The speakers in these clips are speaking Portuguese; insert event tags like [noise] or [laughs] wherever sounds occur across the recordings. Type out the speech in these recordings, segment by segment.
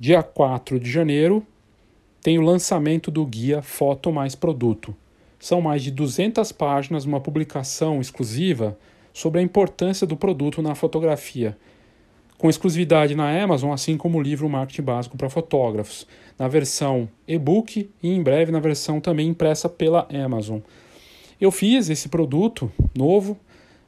dia 4 de janeiro, tem o lançamento do guia Foto Mais Produto. São mais de 200 páginas, uma publicação exclusiva sobre a importância do produto na fotografia, com exclusividade na Amazon, assim como o livro Marketing Básico para Fotógrafos, na versão e-book e em breve na versão também impressa pela Amazon. Eu fiz esse produto novo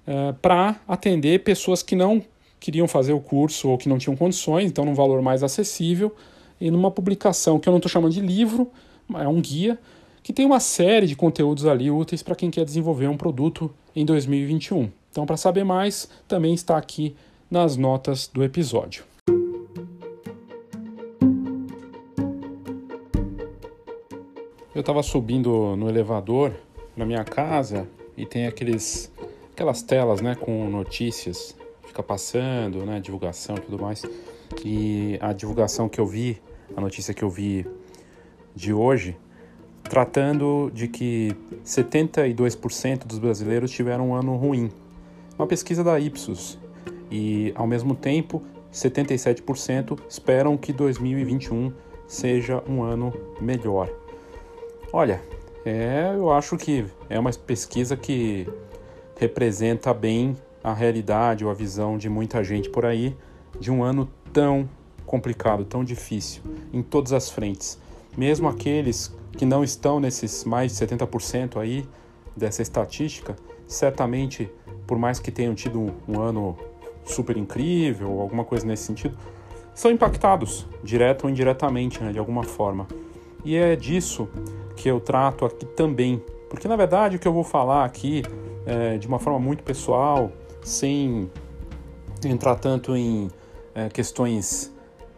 uh, para atender pessoas que não queriam fazer o curso ou que não tinham condições, então num valor mais acessível e numa publicação que eu não estou chamando de livro, é um guia que tem uma série de conteúdos ali úteis para quem quer desenvolver um produto em 2021. Então, para saber mais, também está aqui nas notas do episódio. Eu estava subindo no elevador na minha casa e tem aqueles aquelas telas, né, com notícias, fica passando, né, divulgação e tudo mais. E a divulgação que eu vi, a notícia que eu vi de hoje, tratando de que 72% dos brasileiros tiveram um ano ruim. Uma pesquisa da Ipsos. E, ao mesmo tempo, 77% esperam que 2021 seja um ano melhor. Olha, é, eu acho que é uma pesquisa que representa bem a realidade ou a visão de muita gente por aí de um ano tão complicado, tão difícil, em todas as frentes. Mesmo aqueles que não estão nesses mais de 70% aí dessa estatística, certamente, por mais que tenham tido um, ano super incrível ou alguma coisa nesse sentido, são impactados, direto ou indiretamente, né, de alguma forma. E é disso que eu trato aqui também, porque na verdade o que eu vou falar aqui é de uma forma muito pessoal, sem entrar tanto em é, questões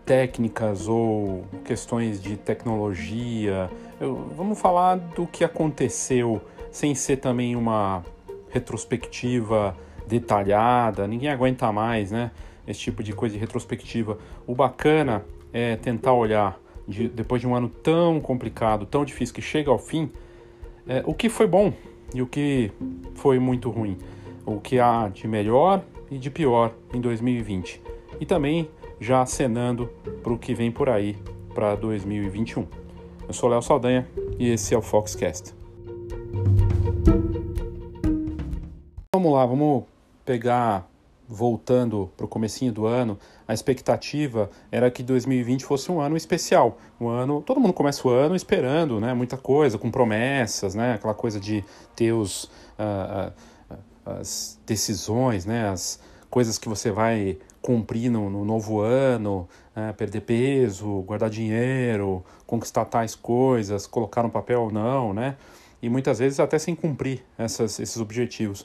técnicas ou questões de tecnologia. Eu, vamos falar do que aconteceu, sem ser também uma retrospectiva detalhada. Ninguém aguenta mais, né? Esse tipo de coisa de retrospectiva. O bacana é tentar olhar, de, depois de um ano tão complicado, tão difícil, que chega ao fim, é, o que foi bom e o que foi muito ruim. O que há de melhor e de pior em 2020. E também já acenando para o que vem por aí para 2021. Eu sou Léo Saldanha e esse é o Foxcast. Vamos lá, vamos pegar voltando para o comecinho do ano, a expectativa era que 2020 fosse um ano especial, um ano, todo mundo começa o ano esperando, né, muita coisa, com promessas, né, aquela coisa de ter os, uh, uh, as decisões, né, as coisas que você vai cumprir no, no novo ano, né, perder peso, guardar dinheiro, conquistar tais coisas, colocar no papel ou não, né? E muitas vezes até sem cumprir essas, esses objetivos.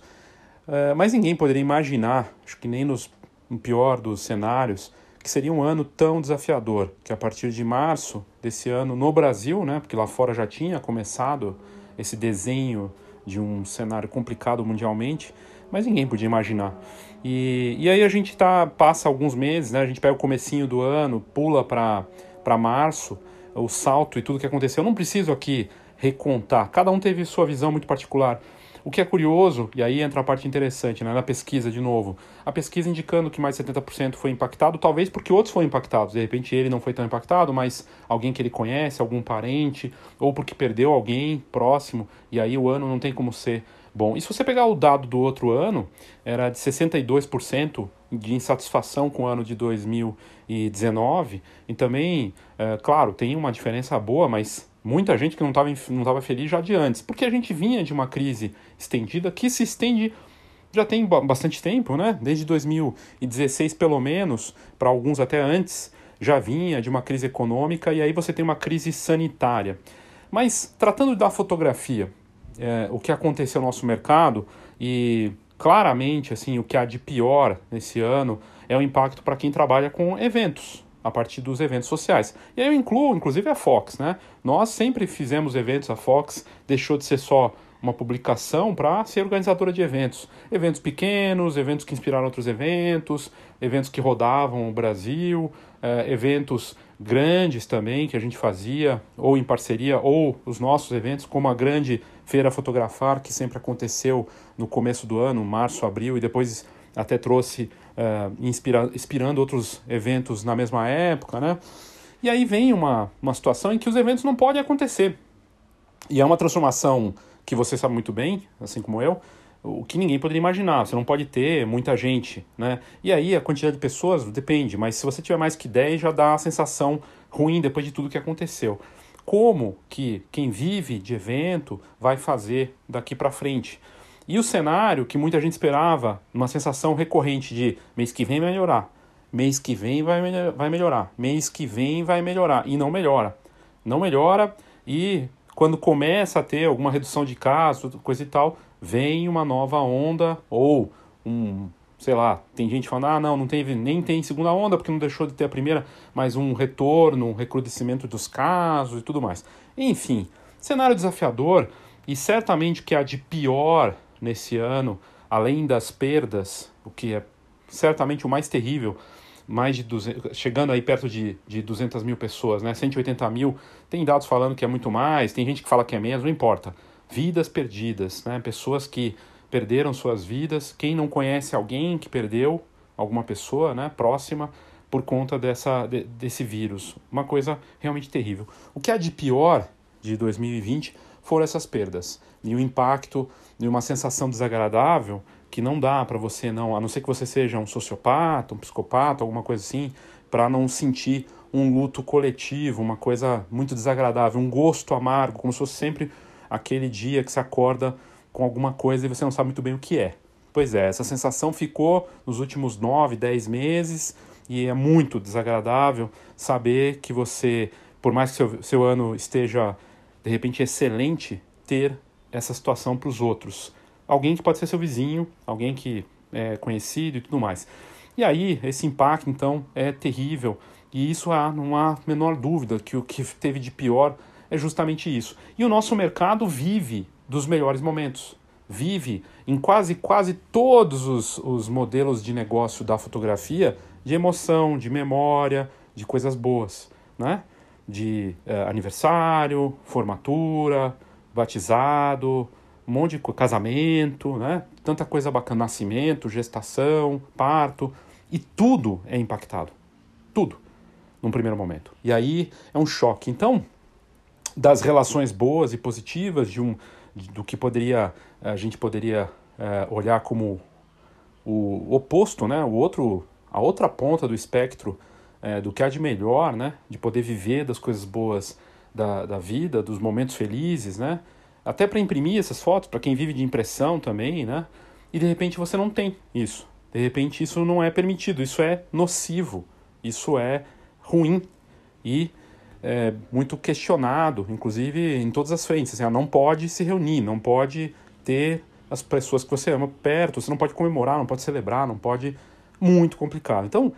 Uh, mas ninguém poderia imaginar, acho que nem nos, no pior dos cenários, que seria um ano tão desafiador, que a partir de março desse ano no Brasil, né, porque lá fora já tinha começado esse desenho de um cenário complicado mundialmente, mas ninguém podia imaginar. E, e aí a gente tá, passa alguns meses, né? A gente pega o comecinho do ano, pula para março, o salto e tudo que aconteceu. Eu não preciso aqui recontar, cada um teve sua visão muito particular. O que é curioso, e aí entra a parte interessante, né, na pesquisa de novo, a pesquisa indicando que mais de 70% foi impactado, talvez porque outros foram impactados, de repente ele não foi tão impactado, mas alguém que ele conhece, algum parente, ou porque perdeu alguém próximo, e aí o ano não tem como ser bom. E se você pegar o dado do outro ano, era de 62% de insatisfação com o ano de 2019, e também, é, claro, tem uma diferença boa, mas muita gente que não estava não tava feliz já de antes, porque a gente vinha de uma crise estendida que se estende já tem bastante tempo, né? Desde 2016 pelo menos, para alguns até antes, já vinha de uma crise econômica e aí você tem uma crise sanitária. Mas tratando da fotografia, é, o que aconteceu no nosso mercado e claramente assim o que há de pior nesse ano é o impacto para quem trabalha com eventos, a partir dos eventos sociais. E aí eu incluo, inclusive, a Fox, né? Nós sempre fizemos eventos, a Fox deixou de ser só uma publicação para ser organizadora de eventos. Eventos pequenos, eventos que inspiraram outros eventos, eventos que rodavam o Brasil, eh, eventos grandes também que a gente fazia, ou em parceria, ou os nossos eventos, como a grande Feira Fotografar, que sempre aconteceu no começo do ano, março, abril, e depois até trouxe uh, inspira, inspirando outros eventos na mesma época, né? E aí vem uma, uma situação em que os eventos não podem acontecer. E é uma transformação que você sabe muito bem, assim como eu, o que ninguém poderia imaginar. Você não pode ter muita gente, né? E aí a quantidade de pessoas depende, mas se você tiver mais que 10 já dá a sensação ruim depois de tudo que aconteceu. Como que quem vive de evento vai fazer daqui para frente? E o cenário que muita gente esperava, uma sensação recorrente de mês que vem vai melhorar, mês que vem vai, vai melhorar, mês que vem vai melhorar, e não melhora. Não melhora, e quando começa a ter alguma redução de casos, coisa e tal, vem uma nova onda ou um, sei lá, tem gente falando, ah, não, não teve, nem tem segunda onda porque não deixou de ter a primeira, mas um retorno, um recrudescimento dos casos e tudo mais. Enfim, cenário desafiador e certamente que há de pior nesse ano, além das perdas, o que é certamente o mais terrível, mais de 200, chegando aí perto de, de 200 mil pessoas, né? 180 mil. Tem dados falando que é muito mais, tem gente que fala que é menos, não importa vidas perdidas, né? pessoas que perderam suas vidas. Quem não conhece alguém que perdeu alguma pessoa né, próxima por conta dessa, de, desse vírus. Uma coisa realmente terrível. O que há de pior de 2020 foram essas perdas e o impacto e uma sensação desagradável que não dá para você não, a não ser que você seja um sociopata, um psicopata, alguma coisa assim, para não sentir um luto coletivo, uma coisa muito desagradável, um gosto amargo, como se fosse sempre aquele dia que você acorda com alguma coisa e você não sabe muito bem o que é. Pois é, essa sensação ficou nos últimos 9, 10 meses e é muito desagradável saber que você, por mais que seu, seu ano esteja de repente excelente, ter essa situação para os outros. Alguém que pode ser seu vizinho, alguém que é conhecido e tudo mais. E aí, esse impacto, então, é terrível. E isso há, não há menor dúvida que o que teve de pior é justamente isso. E o nosso mercado vive dos melhores momentos. Vive em quase, quase todos os, os modelos de negócio da fotografia de emoção, de memória, de coisas boas, né? De é, aniversário, formatura, batizado, um monte de casamento, né? Tanta coisa bacana, nascimento, gestação, parto, e tudo é impactado. Tudo, num primeiro momento. E aí é um choque. Então, das relações boas e positivas de um do que poderia a gente poderia é, olhar como o oposto, né? O outro a outra ponta do espectro é, do que há de melhor, né? De poder viver das coisas boas da, da vida, dos momentos felizes, né? Até para imprimir essas fotos, para quem vive de impressão também, né? E de repente você não tem isso. De repente isso não é permitido, isso é nocivo, isso é ruim. E é, muito questionado, inclusive em todas as frentes. Assim, ah, não pode se reunir, não pode ter as pessoas que você ama perto, você não pode comemorar, não pode celebrar, não pode. Muito complicado. Então,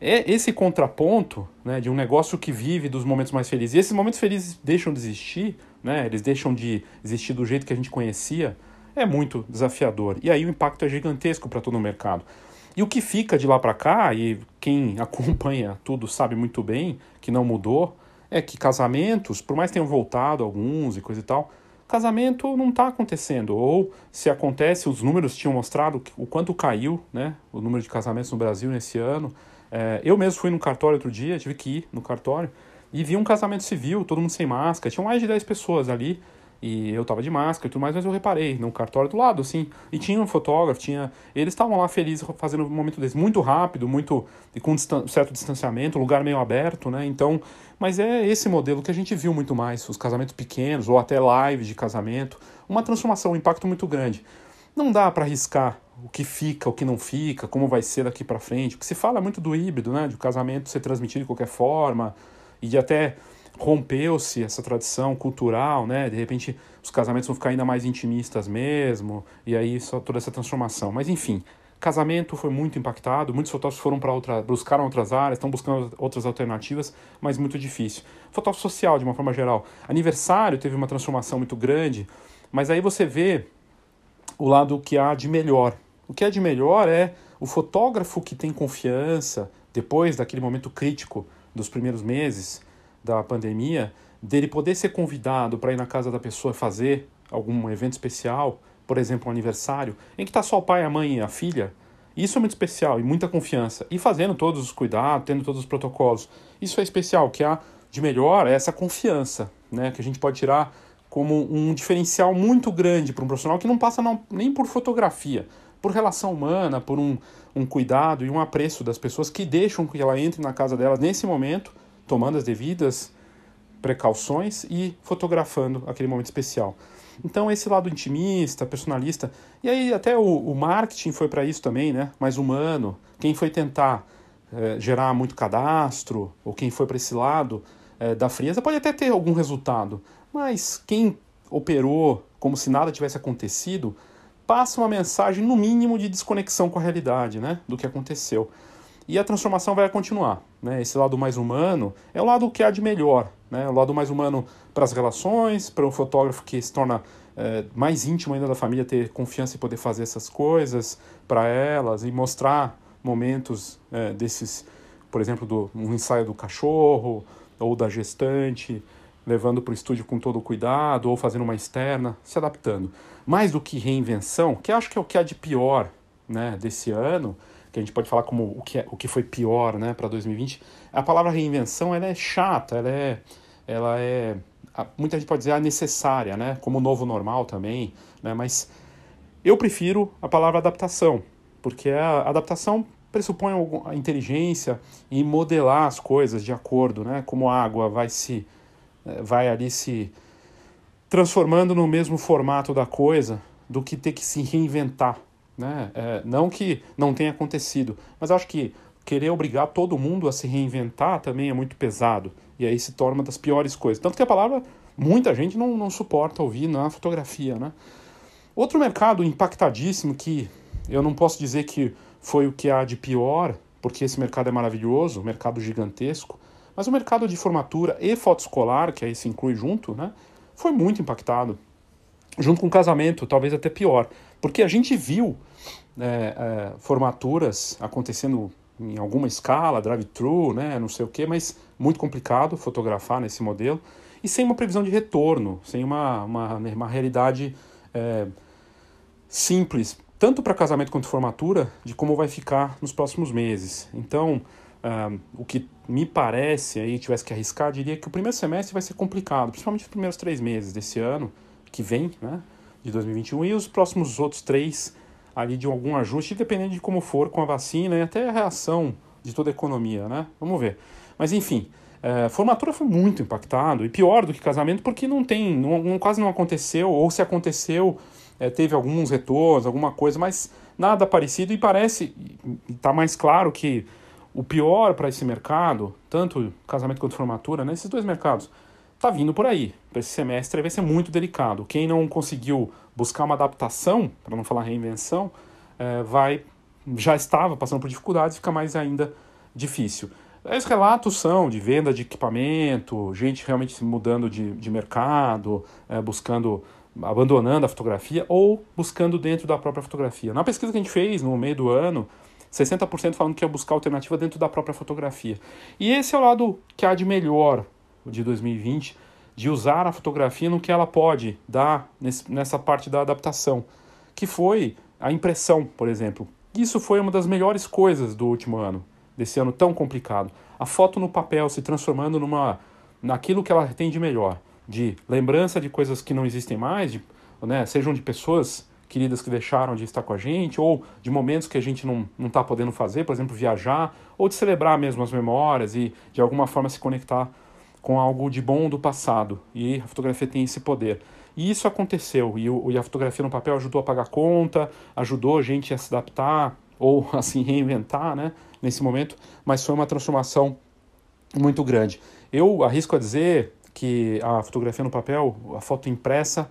é esse contraponto né, de um negócio que vive dos momentos mais felizes. E esses momentos felizes deixam de existir, né, eles deixam de existir do jeito que a gente conhecia, é muito desafiador. E aí o impacto é gigantesco para todo o mercado. E o que fica de lá para cá, e quem [laughs] acompanha tudo sabe muito bem que não mudou, é que casamentos, por mais que tenham voltado alguns e coisa e tal, casamento não está acontecendo. Ou se acontece, os números tinham mostrado o quanto caiu né, o número de casamentos no Brasil nesse ano. É, eu mesmo fui no cartório outro dia, tive que ir no cartório, e vi um casamento civil, todo mundo sem máscara, tinham mais de 10 pessoas ali. E eu tava de máscara e tudo mais, mas eu reparei no cartório do lado, assim. E tinha um fotógrafo, tinha. Eles estavam lá felizes fazendo um momento desse, muito rápido, muito. com um certo distanciamento, lugar meio aberto, né? Então. Mas é esse modelo que a gente viu muito mais, os casamentos pequenos, ou até lives de casamento. Uma transformação, um impacto muito grande. Não dá para arriscar o que fica, o que não fica, como vai ser daqui para frente. Porque se fala muito do híbrido, né? De o casamento ser transmitido de qualquer forma, e de até rompeu-se essa tradição cultural, né? De repente os casamentos vão ficar ainda mais intimistas mesmo, e aí só toda essa transformação. Mas enfim, casamento foi muito impactado, muitos fotógrafos foram para outra, buscaram outras áreas, estão buscando outras alternativas, mas muito difícil. Fotógrafo social, de uma forma geral. Aniversário teve uma transformação muito grande, mas aí você vê o lado que há de melhor. O que é de melhor é o fotógrafo que tem confiança, depois daquele momento crítico dos primeiros meses, da pandemia, dele poder ser convidado para ir na casa da pessoa fazer algum evento especial, por exemplo, um aniversário, em que está só o pai, a mãe e a filha, Isso é muito especial e muita confiança. E fazendo todos os cuidados, tendo todos os protocolos. Isso é especial. O que há de melhor é essa confiança, né? Que a gente pode tirar como um diferencial muito grande para um profissional que não passa não, nem por fotografia, por relação humana, por um, um cuidado e um apreço das pessoas que deixam que ela entre na casa delas nesse momento, tomando as devidas precauções e fotografando aquele momento especial. Então, esse lado intimista, personalista, e aí até o, o marketing foi para isso também, né? Mais humano. Quem foi tentar é, gerar muito cadastro, ou quem foi para esse lado é, da frieza, pode até ter algum resultado, mas quem operou como se nada tivesse acontecido, passa uma mensagem, no mínimo, de desconexão com a realidade, né? Do que aconteceu. E a transformação vai continuar. Né? Esse lado mais humano é o lado que há de melhor. Né? O lado mais humano para as relações, para o fotógrafo que se torna é, mais íntimo ainda da família, ter confiança e poder fazer essas coisas para elas e mostrar momentos é, desses, por exemplo, do um ensaio do cachorro ou da gestante, levando para o estúdio com todo o cuidado ou fazendo uma externa, se adaptando. Mais do que reinvenção, que acho que é o que há de pior né, desse ano, que a gente pode falar como o que, é, o que foi pior né, para 2020, a palavra reinvenção ela é chata, ela é, ela é muita gente pode dizer necessária, né, como novo normal também, né, mas eu prefiro a palavra adaptação, porque a adaptação pressupõe a inteligência e modelar as coisas de acordo, né, como a água vai se vai ali se transformando no mesmo formato da coisa do que ter que se reinventar, né? É, não que não tenha acontecido, mas acho que querer obrigar todo mundo a se reinventar também é muito pesado. E aí se torna uma das piores coisas. Tanto que a palavra muita gente não, não suporta ouvir na fotografia. Né? Outro mercado impactadíssimo que eu não posso dizer que foi o que há de pior, porque esse mercado é maravilhoso, um mercado gigantesco, mas o mercado de formatura e foto escolar, que aí se inclui junto, né, foi muito impactado junto com casamento, talvez até pior. Porque a gente viu é, é, formaturas acontecendo em alguma escala, drive-thru, né, não sei o que, mas muito complicado fotografar nesse modelo e sem uma previsão de retorno, sem uma, uma, uma realidade é, simples, tanto para casamento quanto formatura, de como vai ficar nos próximos meses. Então, uh, o que me parece, aí tivesse que arriscar, diria que o primeiro semestre vai ser complicado, principalmente os primeiros três meses desse ano, que vem, né, de 2021, e os próximos outros três ali de algum ajuste, dependendo de como for com a vacina e até a reação de toda a economia, né? Vamos ver. Mas enfim, é, formatura foi muito impactado e pior do que casamento porque não tem, não, não quase não aconteceu ou se aconteceu é, teve alguns retornos, alguma coisa, mas nada parecido e parece está mais claro que o pior para esse mercado, tanto casamento quanto formatura, né, dois mercados, está vindo por aí. Para esse semestre vai ser muito delicado. Quem não conseguiu buscar uma adaptação, para não falar reinvenção, é, vai já estava passando por dificuldades, fica mais ainda difícil. Os relatos são de venda de equipamento, gente realmente mudando de, de mercado, é, buscando, abandonando a fotografia ou buscando dentro da própria fotografia. Na pesquisa que a gente fez no meio do ano, 60% falando que ia buscar alternativa dentro da própria fotografia. E esse é o lado que há de melhor de 2020, de usar a fotografia no que ela pode dar nessa parte da adaptação, que foi a impressão, por exemplo. Isso foi uma das melhores coisas do último ano, desse ano tão complicado. A foto no papel se transformando numa naquilo que ela tem de melhor, de lembrança de coisas que não existem mais, de, né, sejam de pessoas queridas que deixaram de estar com a gente, ou de momentos que a gente não está podendo fazer, por exemplo, viajar, ou de celebrar mesmo as memórias e de alguma forma se conectar com algo de bom do passado. E a fotografia tem esse poder. E isso aconteceu. E, o, e a fotografia no papel ajudou a pagar conta, ajudou a gente a se adaptar ou [laughs] assim reinventar, né, nesse momento. Mas foi uma transformação muito grande. Eu arrisco a dizer que a fotografia no papel, a foto impressa,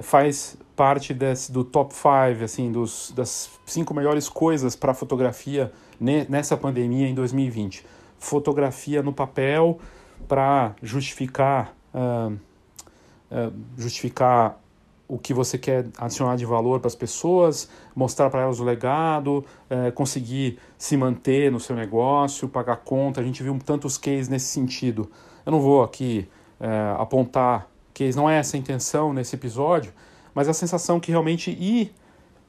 faz parte desse, do top 5, assim, dos, das cinco melhores coisas para fotografia nessa pandemia em 2020. Fotografia no papel, para justificar, uh, uh, justificar o que você quer adicionar de valor para as pessoas, mostrar para elas o legado, uh, conseguir se manter no seu negócio, pagar conta. A gente viu tantos cases nesse sentido. Eu não vou aqui eh, apontar cases, não é essa a intenção nesse episódio, mas a sensação que realmente e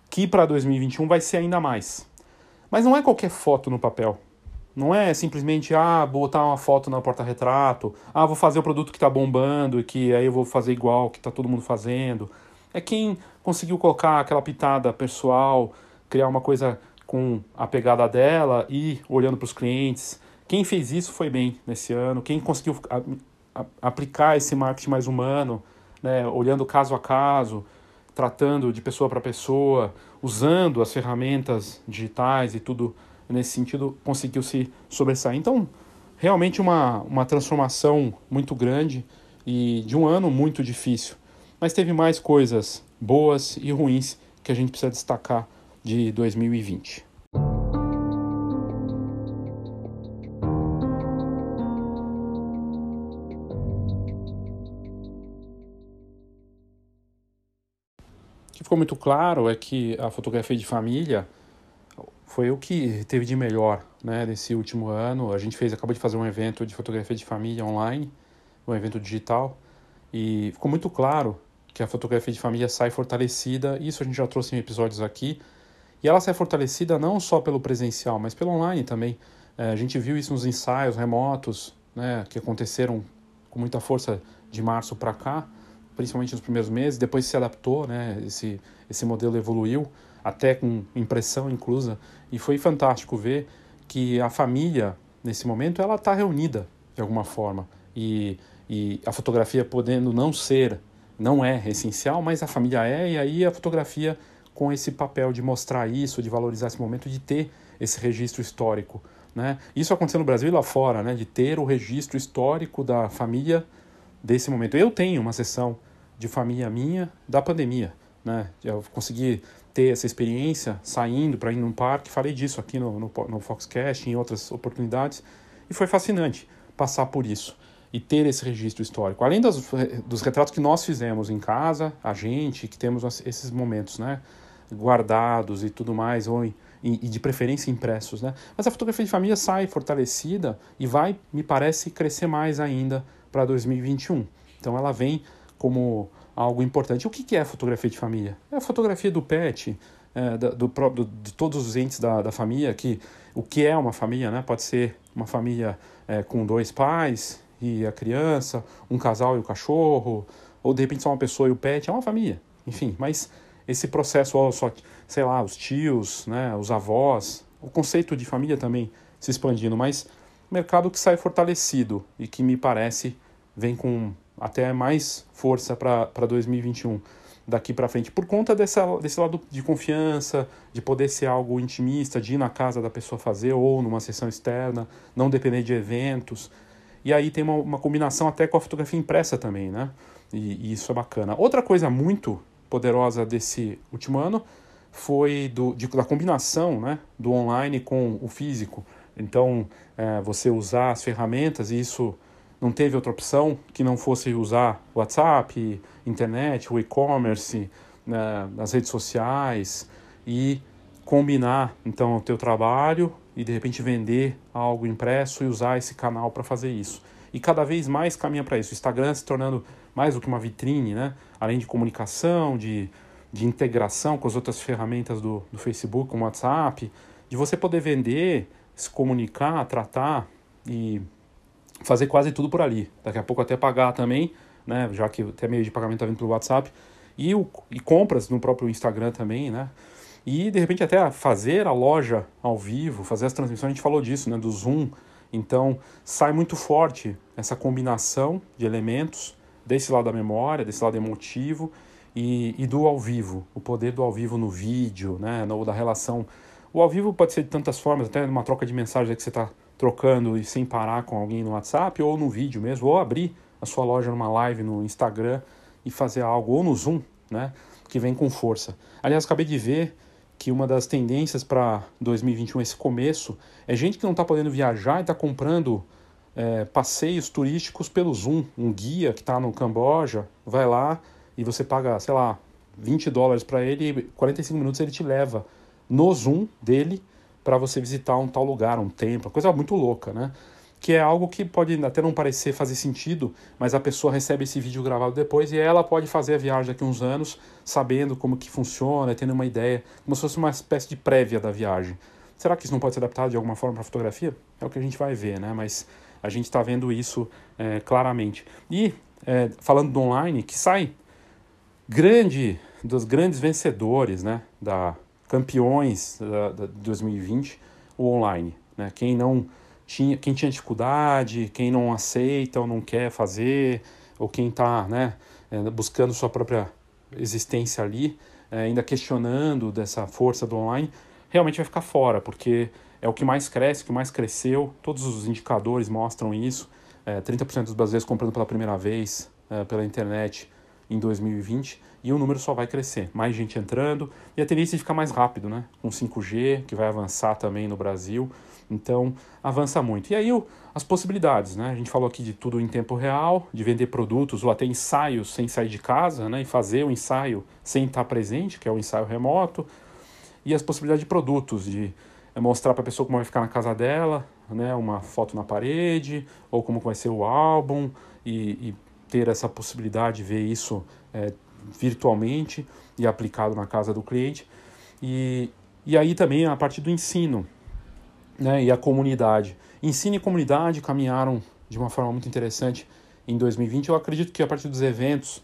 que para 2021 vai ser ainda mais. Mas não é qualquer foto no papel. Não é simplesmente, ah, botar uma foto na porta-retrato, ah, vou fazer o produto que está bombando e que aí eu vou fazer igual que está todo mundo fazendo. É quem conseguiu colocar aquela pitada pessoal, criar uma coisa com a pegada dela e olhando para os clientes. Quem fez isso foi bem nesse ano. Quem conseguiu aplicar esse marketing mais humano, né, olhando caso a caso, tratando de pessoa para pessoa, usando as ferramentas digitais e tudo nesse sentido, conseguiu se sobressair. Então, realmente uma, uma transformação muito grande e de um ano muito difícil. Mas teve mais coisas boas e ruins que a gente precisa destacar de 2020. Ficou muito claro é que a fotografia de família foi o que teve de melhor né, nesse último ano. A gente fez, acabou de fazer um evento de fotografia de família online, um evento digital, e ficou muito claro que a fotografia de família sai fortalecida. Isso a gente já trouxe em episódios aqui. E ela sai fortalecida não só pelo presencial, mas pelo online também. É, a gente viu isso nos ensaios remotos, né, que aconteceram com muita força de março para cá, principalmente nos primeiros meses. Depois se adaptou, né, esse, esse modelo evoluiu até com impressão inclusa, e foi fantástico ver que a família, nesse momento, ela está reunida de alguma forma, e, e a fotografia podendo não ser, não é essencial, mas a família é, e aí a fotografia com esse papel de mostrar isso, de valorizar esse momento, de ter esse registro histórico. Né? Isso aconteceu no Brasil e lá fora, né? de ter o registro histórico da família desse momento. Eu tenho uma sessão de família minha da pandemia. Né? Eu consegui ter essa experiência saindo para ir num parque, falei disso aqui no, no, no Foxcast, em outras oportunidades, e foi fascinante passar por isso e ter esse registro histórico. Além das, dos retratos que nós fizemos em casa, a gente, que temos esses momentos né, guardados e tudo mais, ou em, e, de preferência impressos. Né? Mas a fotografia de família sai fortalecida e vai, me parece, crescer mais ainda para 2021. Então ela vem como algo importante. O que é fotografia de família? É a fotografia do pet, é, do, do, de todos os entes da, da família, que o que é uma família, né? Pode ser uma família é, com dois pais e a criança, um casal e o cachorro, ou de repente só uma pessoa e o pet, é uma família. Enfim, mas esse processo, ó, só, sei lá, os tios, né, os avós, o conceito de família também se expandindo, mas mercado que sai fortalecido e que me parece vem com até mais força para 2021 daqui para frente, por conta dessa, desse lado de confiança, de poder ser algo intimista, de ir na casa da pessoa fazer ou numa sessão externa, não depender de eventos. E aí tem uma, uma combinação até com a fotografia impressa também, né? E, e, isso é bacana. Outra coisa muito poderosa desse último ano foi do, de, da combinação né, do online com o físico. Então, é, você usar as ferramentas, e isso não teve outra opção que não fosse usar WhatsApp, internet, o e-commerce, né, as redes sociais e combinar então o teu trabalho e de repente vender algo impresso e usar esse canal para fazer isso. E cada vez mais caminha para isso. O Instagram se tornando mais do que uma vitrine, né? além de comunicação, de, de integração com as outras ferramentas do, do Facebook, como WhatsApp, de você poder vender, se comunicar, tratar e fazer quase tudo por ali. Daqui a pouco até pagar também, né? Já que até meio de pagamento está vindo pelo WhatsApp. E, o, e compras no próprio Instagram também, né? E de repente até fazer a loja ao vivo, fazer as transmissões, a gente falou disso, né? Do Zoom. Então sai muito forte essa combinação de elementos desse lado da memória, desse lado emotivo e, e do ao vivo, o poder do ao vivo no vídeo, né? Ou da relação. O ao vivo pode ser de tantas formas, até numa troca de mensagem que você está trocando e sem parar com alguém no WhatsApp ou no vídeo mesmo, ou abrir a sua loja numa live no Instagram e fazer algo, ou no Zoom, né? Que vem com força. Aliás, acabei de ver que uma das tendências para 2021, esse começo, é gente que não está podendo viajar e está comprando é, passeios turísticos pelo Zoom. Um guia que está no Camboja, vai lá e você paga, sei lá, 20 dólares para ele e 45 minutos ele te leva no Zoom dele para você visitar um tal lugar, um templo, coisa muito louca, né? Que é algo que pode até não parecer fazer sentido, mas a pessoa recebe esse vídeo gravado depois e ela pode fazer a viagem daqui a uns anos, sabendo como que funciona, tendo uma ideia, como se fosse uma espécie de prévia da viagem. Será que isso não pode ser adaptado de alguma forma para fotografia? É o que a gente vai ver, né? Mas a gente está vendo isso é, claramente. E é, falando do online, que sai grande dos grandes vencedores, né? Da campeões da 2020, o online, né? Quem não tinha, quem tinha dificuldade, quem não aceita ou não quer fazer, ou quem está, né? É, buscando sua própria existência ali, é, ainda questionando dessa força do online realmente vai ficar fora, porque é o que mais cresce, o que mais cresceu, todos os indicadores mostram isso. É, 30% dos brasileiros comprando pela primeira vez é, pela internet em 2020 e o número só vai crescer. Mais gente entrando e a tendência é ficar mais rápido, né? Com 5G, que vai avançar também no Brasil. Então, avança muito. E aí, as possibilidades, né? A gente falou aqui de tudo em tempo real, de vender produtos ou até ensaios sem sair de casa, né? E fazer o ensaio sem estar presente, que é o ensaio remoto e as possibilidades de produtos, de é, mostrar para a pessoa como vai ficar na casa dela, né, uma foto na parede, ou como vai ser o álbum, e, e ter essa possibilidade de ver isso é, virtualmente e aplicado na casa do cliente. E, e aí também a parte do ensino né, e a comunidade. Ensino e comunidade caminharam de uma forma muito interessante em 2020. Eu acredito que a partir dos eventos,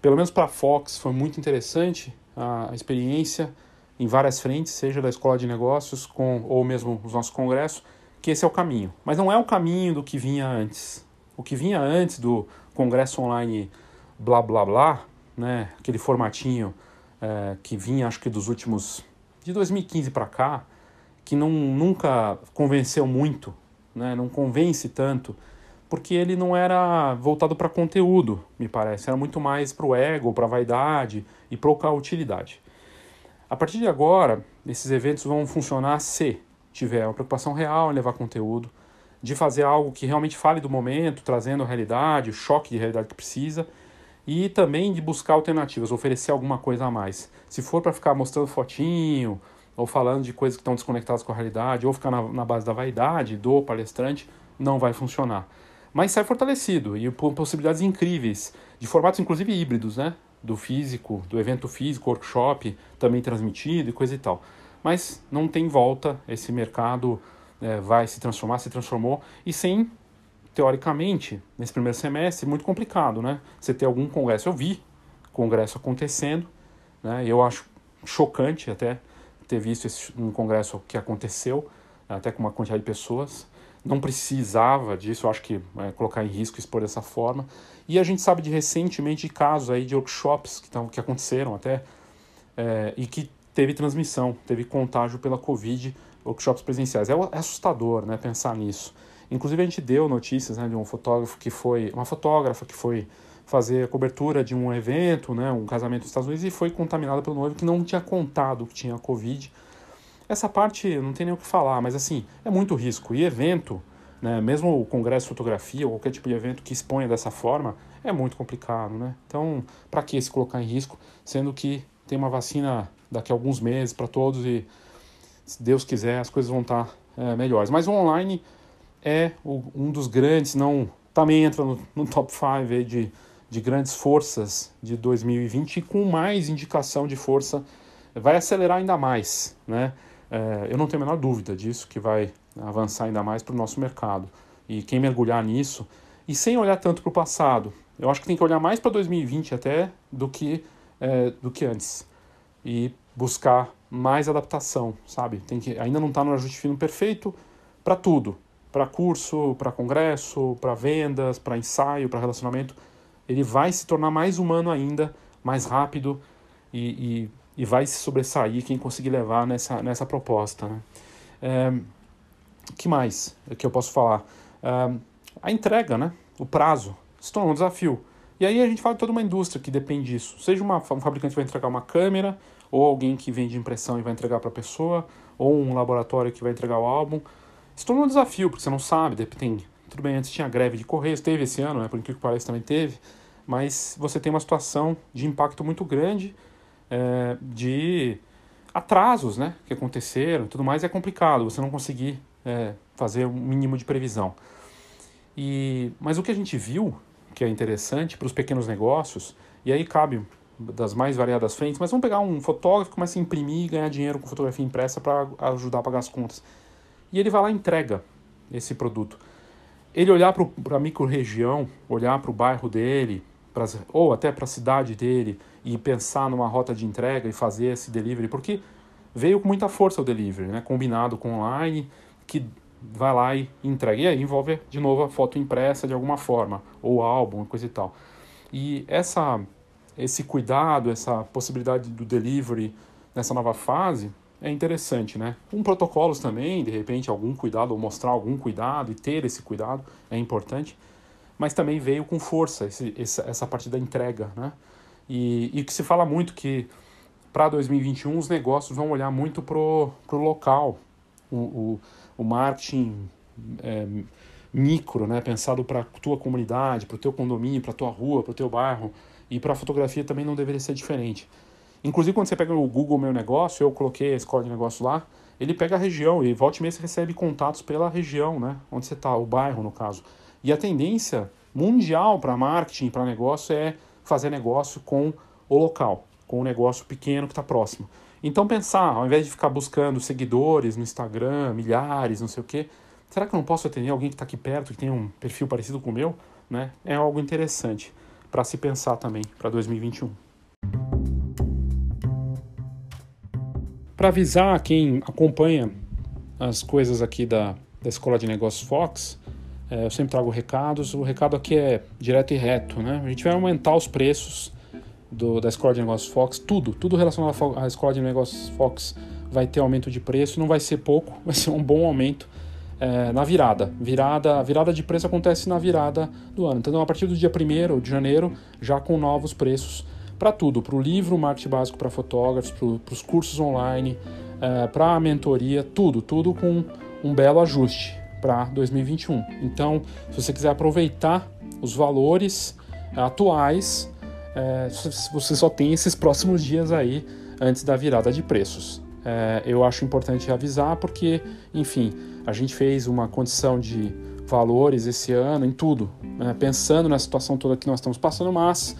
pelo menos para a Fox, foi muito interessante a experiência em várias frentes, seja da escola de negócios com ou mesmo os nossos congressos, que esse é o caminho. Mas não é o caminho do que vinha antes. O que vinha antes do congresso online blá blá blá, né, aquele formatinho é, que vinha acho que dos últimos de 2015 para cá, que não nunca convenceu muito, né, não convence tanto, porque ele não era voltado para conteúdo, me parece, era muito mais para o ego, para a vaidade e para a utilidade. A partir de agora, esses eventos vão funcionar se tiver uma preocupação real em levar conteúdo, de fazer algo que realmente fale do momento, trazendo a realidade, o choque de realidade que precisa, e também de buscar alternativas, oferecer alguma coisa a mais. Se for para ficar mostrando fotinho, ou falando de coisas que estão desconectadas com a realidade, ou ficar na, na base da vaidade do palestrante, não vai funcionar. Mas sai fortalecido e com possibilidades incríveis, de formatos inclusive híbridos, né? do físico, do evento físico, workshop também transmitido e coisa e tal. Mas não tem volta, esse mercado é, vai se transformar, se transformou, e sem, teoricamente, nesse primeiro semestre, muito complicado, né? Você ter algum congresso. Eu vi congresso acontecendo, né? Eu acho chocante até ter visto esse, um congresso que aconteceu, até com uma quantidade de pessoas, não precisava disso, eu acho que é, colocar em risco expor dessa forma. E a gente sabe de recentemente de casos aí de workshops que, tão, que aconteceram até é, e que teve transmissão, teve contágio pela Covid, workshops presenciais. É, é, assustador, né, pensar nisso. Inclusive a gente deu notícias né, de um fotógrafo que foi, uma fotógrafa que foi fazer a cobertura de um evento, né, um casamento nos Estados Unidos e foi contaminada pelo noivo que não tinha contado que tinha Covid essa parte não tem nem o que falar, mas assim, é muito risco. E evento, né, mesmo o congresso de fotografia ou qualquer tipo de evento que exponha dessa forma, é muito complicado, né? Então, para que se colocar em risco, sendo que tem uma vacina daqui a alguns meses para todos e se Deus quiser as coisas vão estar tá, é, melhores. Mas o online é o, um dos grandes, não também entra no, no top 5 de, de grandes forças de 2020 e com mais indicação de força vai acelerar ainda mais, né? É, eu não tenho a menor dúvida disso, que vai avançar ainda mais para o nosso mercado. E quem mergulhar nisso, e sem olhar tanto para o passado, eu acho que tem que olhar mais para 2020 até do que, é, do que antes. E buscar mais adaptação, sabe? Tem que, ainda não está no ajuste fino perfeito para tudo. Para curso, para congresso, para vendas, para ensaio, para relacionamento. Ele vai se tornar mais humano ainda, mais rápido e, e e vai se sobressair quem conseguir levar nessa, nessa proposta. Né? É, que mais que eu posso falar? É, a entrega, né? o prazo, se tornou um desafio. E aí a gente fala de toda uma indústria que depende disso. Seja uma, um fabricante que vai entregar uma câmera, ou alguém que vende impressão e vai entregar para a pessoa, ou um laboratório que vai entregar o álbum. Se tornou um desafio, porque você não sabe, depende. Tudo bem, antes tinha greve de correios, teve esse ano, né, por incrível que pareça também teve, mas você tem uma situação de impacto muito grande é, de atrasos né, que aconteceram tudo mais, é complicado você não conseguir é, fazer um mínimo de previsão. E, mas o que a gente viu, que é interessante para os pequenos negócios, e aí cabe das mais variadas frentes, mas vamos pegar um fotógrafo que começa a imprimir e ganhar dinheiro com fotografia impressa para ajudar a pagar as contas. E ele vai lá e entrega esse produto. Ele olhar para a micro-região, olhar para o bairro dele, pras, ou até para a cidade dele, e pensar numa rota de entrega e fazer esse delivery, porque veio com muita força o delivery, né? combinado com online, que vai lá e entrega. E aí envolve de novo a foto impressa de alguma forma, ou álbum, coisa e tal. E essa, esse cuidado, essa possibilidade do delivery nessa nova fase é interessante, né? Com protocolos também, de repente, algum cuidado, ou mostrar algum cuidado e ter esse cuidado é importante, mas também veio com força esse, essa, parte da entrega, né? E, e que se fala muito que para 2021 os negócios vão olhar muito pro, pro local, o, o, o marketing é, micro, né? Pensado para tua comunidade, para o teu condomínio, para tua rua, para o teu bairro e para a fotografia também não deveria ser diferente. Inclusive, quando você pega o Google Meu Negócio, eu coloquei a escola de negócio lá, ele pega a região e volta e meia você recebe contatos pela região, né? Onde você está, o bairro no caso. E a tendência mundial para marketing, para negócio, é fazer negócio com o local, com o negócio pequeno que está próximo. Então pensar, ao invés de ficar buscando seguidores no Instagram, milhares, não sei o quê, será que eu não posso atender alguém que está aqui perto, que tem um perfil parecido com o meu? Né? É algo interessante para se pensar também para 2021. Para avisar quem acompanha as coisas aqui da, da Escola de Negócios Fox, é, eu sempre trago recados. O recado aqui é direto e reto. Né? A gente vai aumentar os preços do, da Escola de Negócios Fox, tudo, tudo relacionado à Escola de Negócios Fox vai ter aumento de preço, não vai ser pouco, [laughs] vai ser um bom aumento é, na virada. virada. A virada de preço acontece na virada do ano. Então, a partir do dia 1 de janeiro, já com novos preços para tudo, para o livro Marketing Básico para Fotógrafos, para os cursos online, é, para a mentoria, tudo, tudo com um belo ajuste para 2021. Então, se você quiser aproveitar os valores atuais, é, você só tem esses próximos dias aí antes da virada de preços. Eu acho importante avisar porque, enfim, a gente fez uma condição de valores esse ano em tudo, né, pensando na situação toda que nós estamos passando, mas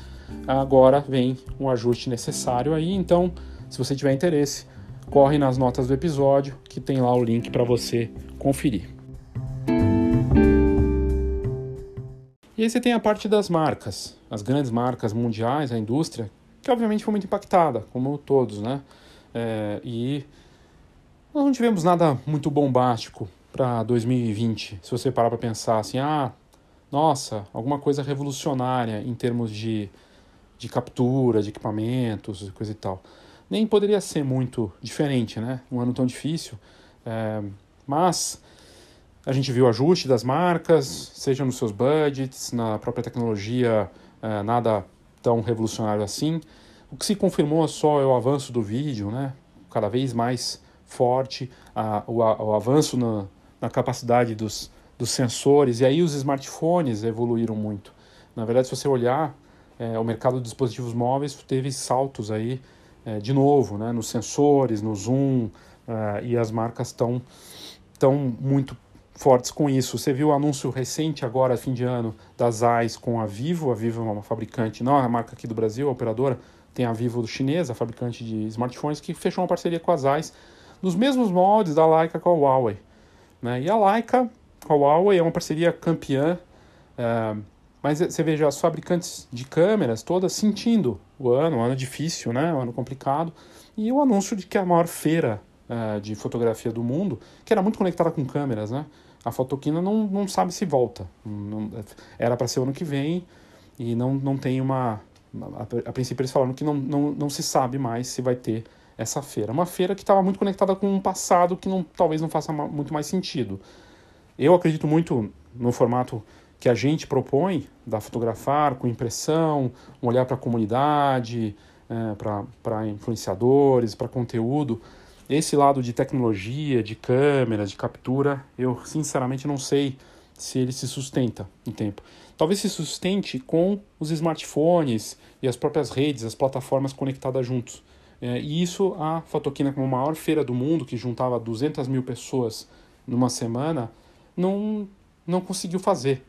agora vem um ajuste necessário aí. Então, se você tiver interesse, corre nas notas do episódio que tem lá o link para você conferir. E aí você tem a parte das marcas, as grandes marcas mundiais, a indústria, que obviamente foi muito impactada, como todos, né? É, e nós não tivemos nada muito bombástico para 2020. Se você parar para pensar assim, ah, nossa, alguma coisa revolucionária em termos de de captura, de equipamentos, coisa e tal. Nem poderia ser muito diferente, né? Um ano tão difícil. É, mas a gente viu ajuste das marcas, seja nos seus budgets, na própria tecnologia, é, nada tão revolucionário assim. O que se confirmou só é o avanço do vídeo, né? Cada vez mais forte, a, o, a, o avanço na, na capacidade dos, dos sensores, e aí os smartphones evoluíram muito. Na verdade, se você olhar é, o mercado de dispositivos móveis teve saltos aí é, de novo, né, nos sensores, no zoom, é, e as marcas estão tão muito fortes com isso. Você viu o anúncio recente agora, fim de ano, das ZAIS com a Vivo. A Vivo é uma fabricante, não é a marca aqui do Brasil, a operadora, tem a Vivo chinesa, a fabricante de smartphones, que fechou uma parceria com a ZAIS nos mesmos moldes da Leica com a Huawei. Né? E a Leica com a Huawei é uma parceria campeã, é, mas você veja as fabricantes de câmeras todas sentindo o ano, um ano difícil, né? um ano complicado, e o anúncio de que a maior feira uh, de fotografia do mundo, que era muito conectada com câmeras, né? A Fotoquina não, não sabe se volta. Não, era para ser o ano que vem e não, não tem uma. A, a princípio eles falaram que não, não, não se sabe mais se vai ter essa feira. Uma feira que estava muito conectada com um passado que não, talvez não faça muito mais sentido. Eu acredito muito no formato que a gente propõe da fotografar com impressão, um olhar para a comunidade, é, para influenciadores, para conteúdo. Esse lado de tecnologia, de câmera, de captura, eu sinceramente não sei se ele se sustenta em tempo. Talvez se sustente com os smartphones e as próprias redes, as plataformas conectadas juntos. É, e isso a Fotoquina, como a maior feira do mundo, que juntava 200 mil pessoas numa semana, não, não conseguiu fazer.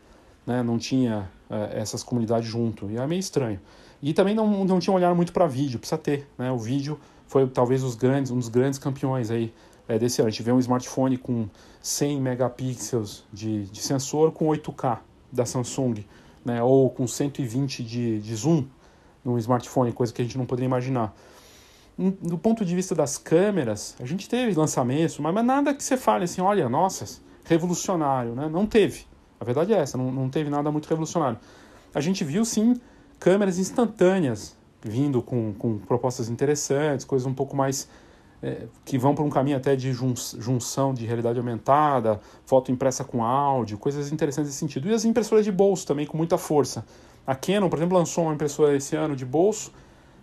Né? não tinha é, essas comunidades junto, e é meio estranho. E também não, não tinha um olhar muito para vídeo, precisa ter, né? O vídeo foi talvez os grandes, um dos grandes campeões aí é, desse ano. A gente vê um smartphone com 100 megapixels de, de sensor com 8K da Samsung, né? ou com 120 de, de zoom no smartphone, coisa que a gente não poderia imaginar. Do ponto de vista das câmeras, a gente teve lançamentos, mas, mas nada que você fale assim, olha, nossa, revolucionário, né? Não teve. A verdade é essa, não, não teve nada muito revolucionário. A gente viu, sim, câmeras instantâneas vindo com, com propostas interessantes, coisas um pouco mais é, que vão para um caminho até de jun junção de realidade aumentada, foto impressa com áudio, coisas interessantes nesse sentido. E as impressoras de bolso também com muita força. A Canon, por exemplo, lançou uma impressora esse ano de bolso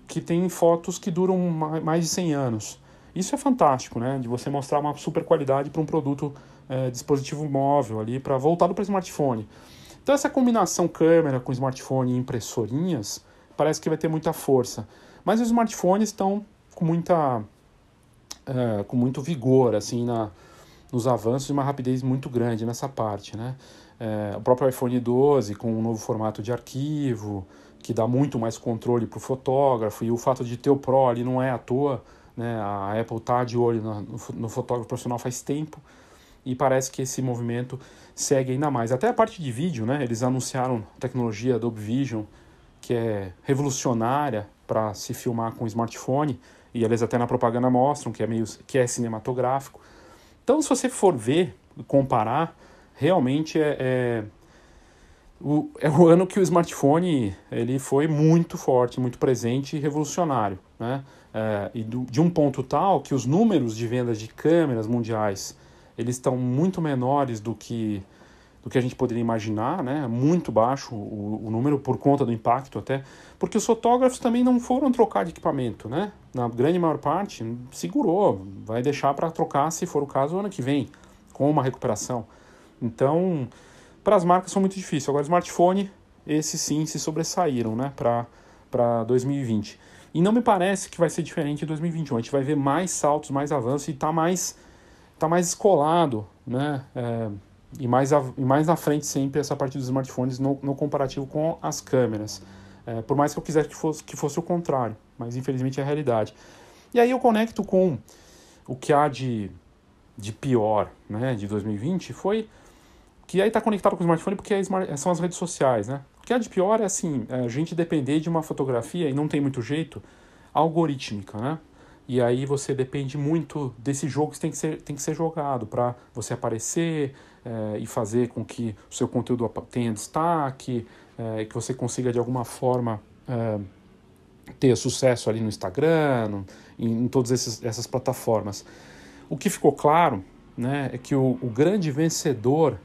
que tem fotos que duram mais de 100 anos. Isso é fantástico, né? De você mostrar uma super qualidade para um produto é, dispositivo móvel ali, para voltado para smartphone. Então essa combinação câmera com smartphone e impressorinhas parece que vai ter muita força. Mas os smartphones estão com muita é, com muito vigor assim na, nos avanços e uma rapidez muito grande nessa parte, né? É, o próprio iPhone 12 com um novo formato de arquivo que dá muito mais controle para o fotógrafo e o fato de ter o Pro ali não é à toa, né? A Apple tá de olho no, no fotógrafo profissional faz tempo e parece que esse movimento segue ainda mais. Até a parte de vídeo, né? Eles anunciaram a tecnologia Adobe Vision que é revolucionária para se filmar com smartphone e eles até na propaganda mostram que é meio que é cinematográfico. Então, se você for ver, comparar, realmente é, é, o, é o ano que o smartphone ele foi muito forte, muito presente e revolucionário. Né? É, e do, de um ponto tal que os números de vendas de câmeras mundiais eles estão muito menores do que do que a gente poderia imaginar, né? Muito baixo o, o, número por conta do impacto até, porque os fotógrafos também não foram trocar de equipamento, né? Na grande maior parte segurou, vai deixar para trocar se for o caso ano que vem, com uma recuperação. Então, para as marcas são muito difícil. Agora, smartphone, esses sim se sobressaíram, né? Para para 2020. E não me parece que vai ser diferente em 2021. A gente vai ver mais saltos, mais avanços e está mais tá mais escolado, né? É, e mais, a, e mais na frente sempre essa parte dos smartphones no, no comparativo com as câmeras. É, por mais que eu quisesse que fosse, que fosse o contrário, mas infelizmente é a realidade. E aí eu conecto com o que há de, de pior né, de 2020 foi que aí está conectado com o smartphone porque é smart, são as redes sociais, né? O que há de pior é assim, é a gente depender de uma fotografia e não tem muito jeito algorítmica, né? E aí você depende muito desse jogo que tem que ser, tem que ser jogado para você aparecer é, e fazer com que o seu conteúdo tenha destaque, é, que você consiga de alguma forma é, ter sucesso ali no Instagram, no, em, em todas essas plataformas. O que ficou claro né, é que o, o grande vencedor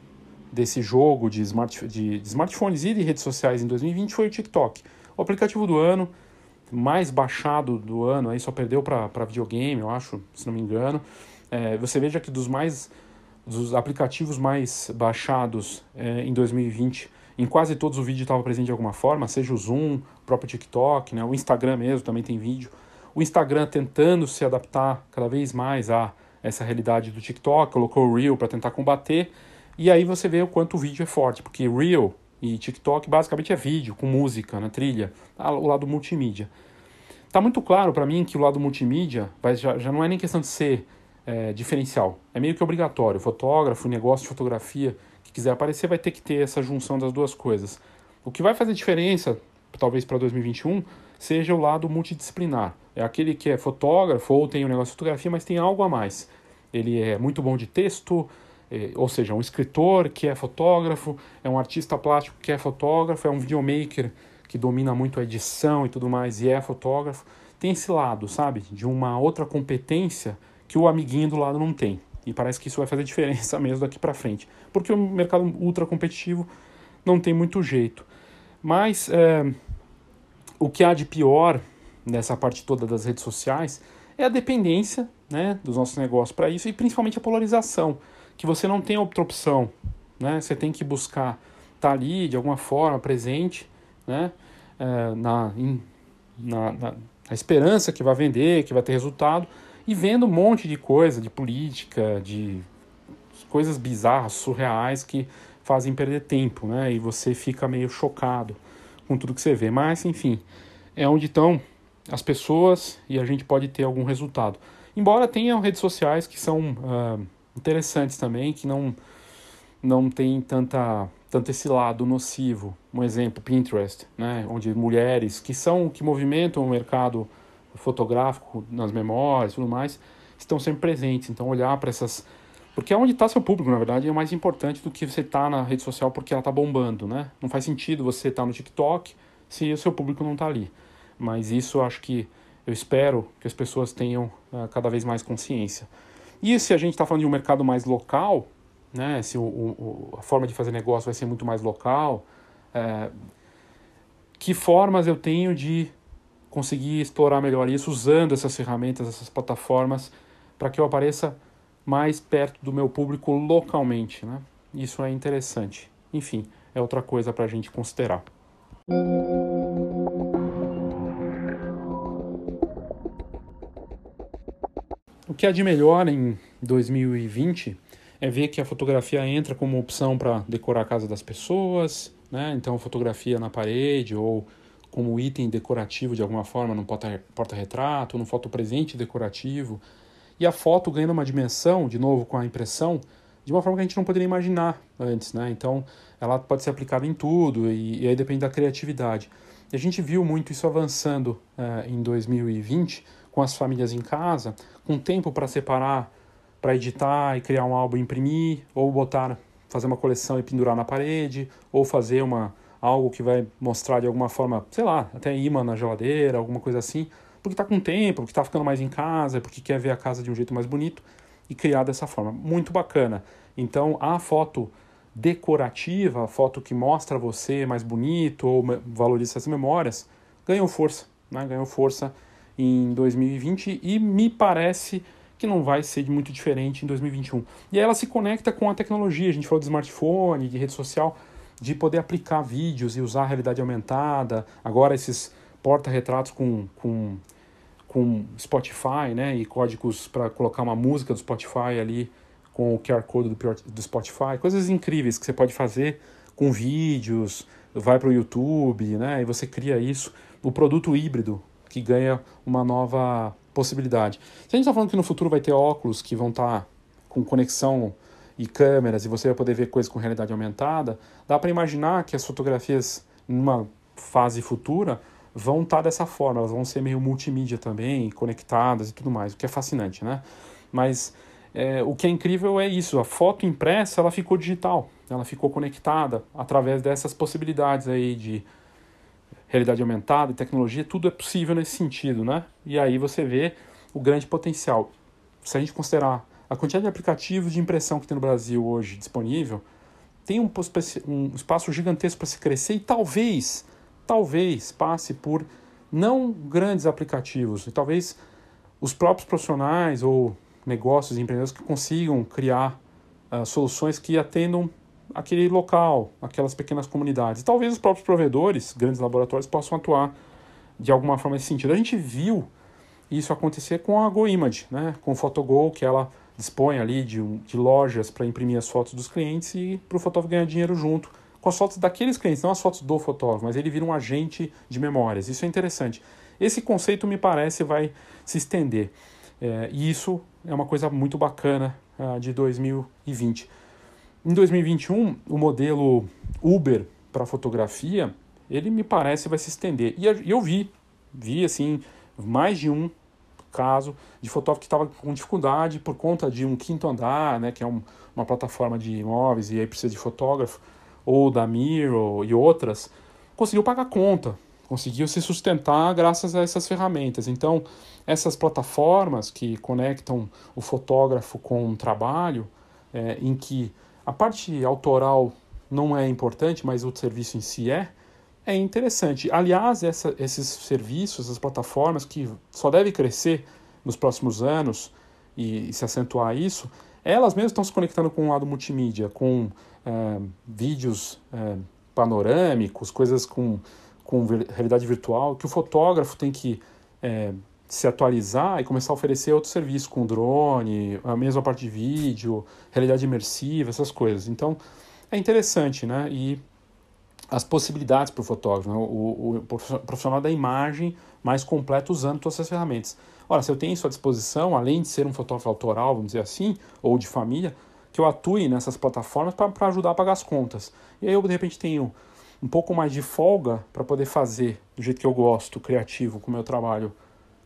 desse jogo de, smart, de, de smartphones e de redes sociais em 2020 foi o TikTok. O aplicativo do ano mais baixado do ano, aí só perdeu para videogame, eu acho, se não me engano. É, você veja que dos mais dos aplicativos mais baixados é, em 2020, em quase todos o vídeo estava presente de alguma forma, seja o Zoom, o próprio TikTok, né, o Instagram mesmo também tem vídeo. O Instagram tentando se adaptar cada vez mais a essa realidade do TikTok, colocou o Reel para tentar combater, e aí você vê o quanto o vídeo é forte, porque Reel e TikTok basicamente é vídeo, com música, na trilha, tá, o lado multimídia. Tá muito claro para mim que o lado multimídia vai, já, já não é nem questão de ser é, diferencial, é meio que obrigatório. Fotógrafo, negócio de fotografia que quiser aparecer vai ter que ter essa junção das duas coisas. O que vai fazer diferença, talvez para 2021, seja o lado multidisciplinar. É aquele que é fotógrafo ou tem um negócio de fotografia, mas tem algo a mais. Ele é muito bom de texto, é, ou seja, um escritor que é fotógrafo, é um artista plástico que é fotógrafo, é um videomaker que domina muito a edição e tudo mais e é fotógrafo. Tem esse lado, sabe, de uma outra competência que o amiguinho do lado não tem. E parece que isso vai fazer [laughs] diferença mesmo daqui para frente, porque o mercado ultra competitivo não tem muito jeito. Mas é, o que há de pior nessa parte toda das redes sociais é a dependência né, dos nossos negócios para isso e principalmente a polarização que você não tem outra opção, né? Você tem que buscar estar tá ali de alguma forma presente, né? É, na, in, na, na, na esperança que vai vender, que vai ter resultado e vendo um monte de coisa, de política, de coisas bizarras, surreais que fazem perder tempo, né? E você fica meio chocado com tudo que você vê. Mas, enfim, é onde estão as pessoas e a gente pode ter algum resultado. Embora tenham redes sociais que são uh, interessantes também, que não, não tem tanta, tanto esse lado nocivo. Um exemplo, Pinterest, né? onde mulheres que são que movimentam o mercado fotográfico nas memórias e tudo mais, estão sempre presentes. Então, olhar para essas. Porque é onde está seu público, na verdade, é mais importante do que você estar tá na rede social porque ela está bombando, né? Não faz sentido você estar tá no TikTok se o seu público não está ali. Mas isso acho que eu espero que as pessoas tenham uh, cada vez mais consciência. E se a gente está falando de um mercado mais local, né? Se o, o, a forma de fazer negócio vai ser muito mais local, é, que formas eu tenho de conseguir explorar melhor isso usando essas ferramentas, essas plataformas, para que eu apareça mais perto do meu público localmente. Né? Isso é interessante. Enfim, é outra coisa para a gente considerar. Que há de melhor em 2020 é ver que a fotografia entra como opção para decorar a casa das pessoas, né? Então, fotografia na parede ou como item decorativo de alguma forma no porta-retrato, no foto presente decorativo. E a foto ganhando uma dimensão, de novo com a impressão, de uma forma que a gente não poderia imaginar antes, né? Então, ela pode ser aplicada em tudo e, e aí depende da criatividade. E a gente viu muito isso avançando uh, em 2020 com as famílias em casa, com tempo para separar, para editar e criar um álbum e imprimir, ou botar, fazer uma coleção e pendurar na parede, ou fazer uma algo que vai mostrar de alguma forma, sei lá, até imã na geladeira, alguma coisa assim, porque está com tempo, porque está ficando mais em casa, porque quer ver a casa de um jeito mais bonito e criar dessa forma. Muito bacana. Então, a foto decorativa, a foto que mostra você mais bonito ou valoriza as memórias, ganhou força, né? ganhou força em 2020 e me parece que não vai ser muito diferente em 2021. E aí ela se conecta com a tecnologia, a gente falou de smartphone, de rede social, de poder aplicar vídeos e usar a realidade aumentada, agora esses porta-retratos com, com, com Spotify, né, e códigos para colocar uma música do Spotify ali com o QR Code do, Spotify, coisas incríveis que você pode fazer com vídeos, vai para o YouTube, né, e você cria isso, o produto híbrido que ganha uma nova possibilidade. Se a gente está falando que no futuro vai ter óculos que vão estar tá com conexão e câmeras e você vai poder ver coisas com realidade aumentada, dá para imaginar que as fotografias numa fase futura vão estar tá dessa forma, elas vão ser meio multimídia também, conectadas e tudo mais, o que é fascinante, né? Mas é, o que é incrível é isso, a foto impressa ela ficou digital, ela ficou conectada através dessas possibilidades aí de realidade aumentada tecnologia, tudo é possível nesse sentido, né? E aí você vê o grande potencial. Se a gente considerar a quantidade de aplicativos de impressão que tem no Brasil hoje disponível tem um, um espaço gigantesco para se crescer e talvez, talvez passe por não grandes aplicativos, e talvez os próprios profissionais ou negócios empreendedores que consigam criar uh, soluções que atendam aquele local, aquelas pequenas comunidades. Talvez os próprios provedores, grandes laboratórios, possam atuar de alguma forma nesse sentido. A gente viu isso acontecer com a GoImage, né? com o Photogol, que ela dispõe ali de, de lojas para imprimir as fotos dos clientes e para o fotógrafo ganhar dinheiro junto com as fotos daqueles clientes, não as fotos do fotógrafo, mas ele vira um agente de memórias. Isso é interessante. Esse conceito me parece vai se estender. É, e isso é uma coisa muito bacana uh, de 2020. Em 2021, o modelo Uber para fotografia, ele me parece vai se estender. E eu vi, vi assim, mais de um caso de fotógrafo que estava com dificuldade por conta de um quinto andar, né, que é um, uma plataforma de imóveis e aí precisa de fotógrafo, ou da Miro e outras, conseguiu pagar conta, conseguiu se sustentar graças a essas ferramentas. Então, essas plataformas que conectam o fotógrafo com o trabalho, é, em que a parte autoral não é importante, mas o serviço em si é, é interessante. Aliás, essa, esses serviços, essas plataformas que só devem crescer nos próximos anos e, e se acentuar isso, elas mesmas estão se conectando com o lado multimídia, com é, vídeos é, panorâmicos, coisas com, com realidade virtual, que o fotógrafo tem que é, se atualizar e começar a oferecer outros serviços com drone, a mesma parte de vídeo, realidade imersiva, essas coisas. Então, é interessante, né? E as possibilidades para o fotógrafo, né? o, o, profissional da imagem mais completo usando todas essas ferramentas. Ora, se eu tenho isso à disposição, além de ser um fotógrafo autoral, vamos dizer assim, ou de família, que eu atue nessas plataformas para ajudar a pagar as contas. E aí eu, de repente, tenho um pouco mais de folga para poder fazer do jeito que eu gosto, criativo, com o meu trabalho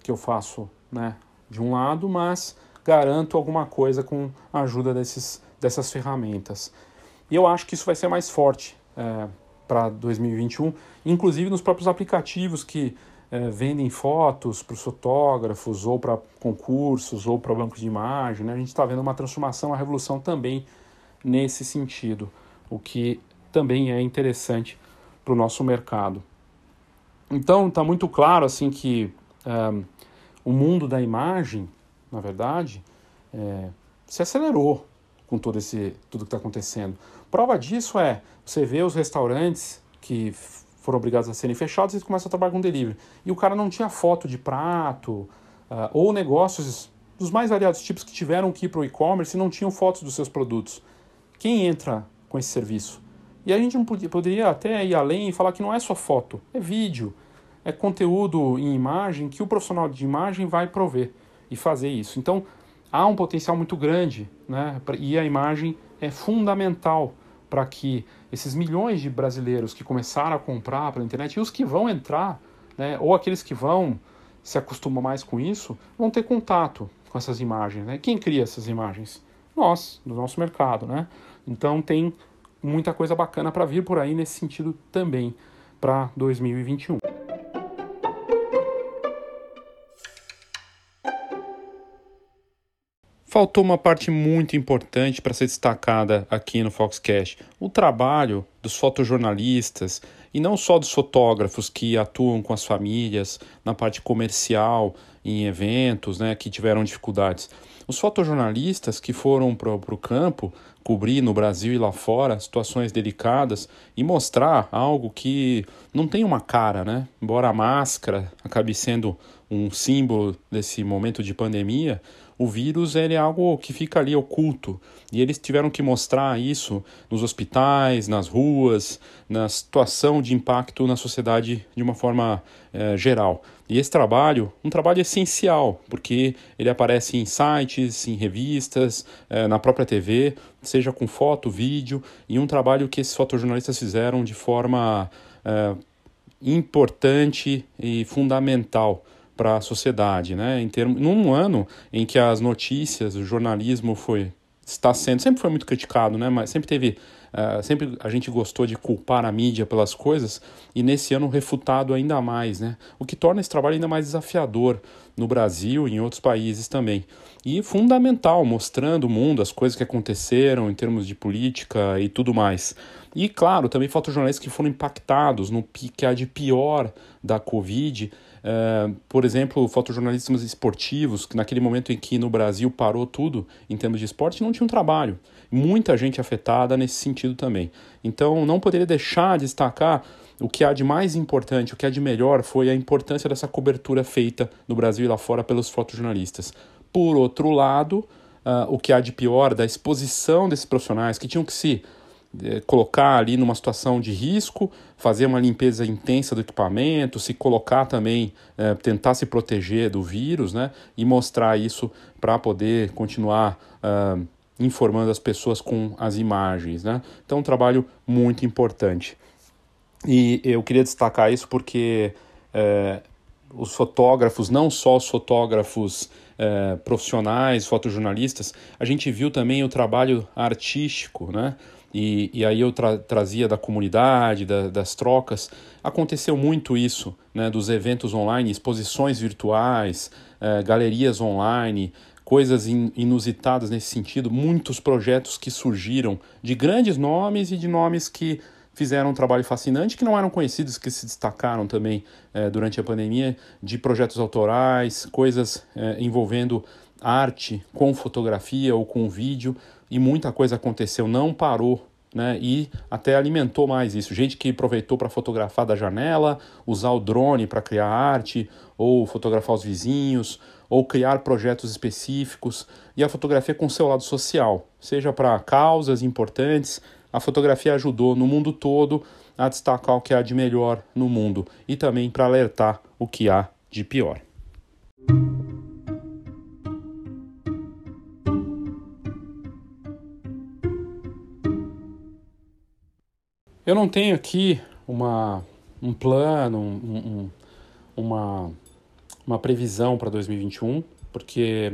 que eu faço, né, de um lado, mas garanto alguma coisa com a ajuda desses, dessas ferramentas. E eu acho que isso vai ser mais forte é, para 2021, inclusive nos próprios aplicativos que é, vendem fotos para os fotógrafos, ou para concursos, ou para bancos de imagem. Né? A gente está vendo uma transformação, uma revolução também nesse sentido, o que também é interessante para o nosso mercado. Então está muito claro assim que o mundo da imagem, na verdade, é, se acelerou com todo esse tudo que está acontecendo. Prova disso é você vê os restaurantes que foram obrigados a serem fechados e começam a trabalhar com delivery. E o cara não tinha foto de prato, uh, ou negócios dos mais variados tipos que tiveram que ir para o e-commerce e não tinham fotos dos seus produtos. Quem entra com esse serviço? E a gente não podia, poderia até ir além e falar que não é só foto, é vídeo, é conteúdo em imagem que o profissional de imagem vai prover e fazer isso. Então, há um potencial muito grande, né? E a imagem é fundamental para que esses milhões de brasileiros que começaram a comprar pela internet e os que vão entrar, né, ou aqueles que vão se acostumar mais com isso, vão ter contato com essas imagens. Né? Quem cria essas imagens? Nós, do nosso mercado. Né? Então tem muita coisa bacana para vir por aí nesse sentido também para 2021. Faltou uma parte muito importante para ser destacada aqui no Foxcast: o trabalho dos fotojornalistas e não só dos fotógrafos que atuam com as famílias na parte comercial, em eventos, né, que tiveram dificuldades. Os fotojornalistas que foram para o campo cobrir no Brasil e lá fora situações delicadas e mostrar algo que não tem uma cara, né? Embora a máscara acabe sendo um símbolo desse momento de pandemia, o vírus ele é algo que fica ali oculto e eles tiveram que mostrar isso nos hospitais, nas ruas, na situação de impacto na sociedade de uma forma eh, geral. E esse trabalho, um trabalho essencial, porque ele aparece em sites, em revistas, eh, na própria TV, seja com foto, vídeo, e um trabalho que esses fotojornalistas fizeram de forma eh, importante e fundamental para a sociedade, né? Em termo, num ano em que as notícias, o jornalismo foi está sendo sempre foi muito criticado, né? Mas sempre teve uh, sempre a gente gostou de culpar a mídia pelas coisas e nesse ano refutado ainda mais, né? O que torna esse trabalho ainda mais desafiador no Brasil e em outros países também. E fundamental, mostrando o mundo, as coisas que aconteceram em termos de política e tudo mais. E claro, também fotojornalistas que foram impactados no que há de pior da Covid Uh, por exemplo, fotojornalistas esportivos, que naquele momento em que no Brasil parou tudo em termos de esporte, não tinham trabalho. Muita gente afetada nesse sentido também. Então, não poderia deixar de destacar o que há de mais importante, o que há de melhor foi a importância dessa cobertura feita no Brasil e lá fora pelos fotojornalistas. Por outro lado, uh, o que há de pior da exposição desses profissionais que tinham que se é, colocar ali numa situação de risco, fazer uma limpeza intensa do equipamento, se colocar também, é, tentar se proteger do vírus, né? E mostrar isso para poder continuar uh, informando as pessoas com as imagens, né? Então, um trabalho muito importante. E eu queria destacar isso porque é, os fotógrafos, não só os fotógrafos é, profissionais, fotojornalistas, a gente viu também o trabalho artístico, né? E, e aí eu tra trazia da comunidade, da, das trocas. Aconteceu muito isso, né, dos eventos online, exposições virtuais, eh, galerias online, coisas in, inusitadas nesse sentido, muitos projetos que surgiram de grandes nomes e de nomes que fizeram um trabalho fascinante, que não eram conhecidos, que se destacaram também eh, durante a pandemia, de projetos autorais, coisas eh, envolvendo arte com fotografia ou com vídeo, e muita coisa aconteceu, não parou. Né, e até alimentou mais isso. Gente que aproveitou para fotografar da janela, usar o drone para criar arte, ou fotografar os vizinhos, ou criar projetos específicos. E a fotografia com seu lado social, seja para causas importantes, a fotografia ajudou no mundo todo a destacar o que há de melhor no mundo e também para alertar o que há de pior. Eu não tenho aqui uma, um plano, um, um, uma, uma previsão para 2021, porque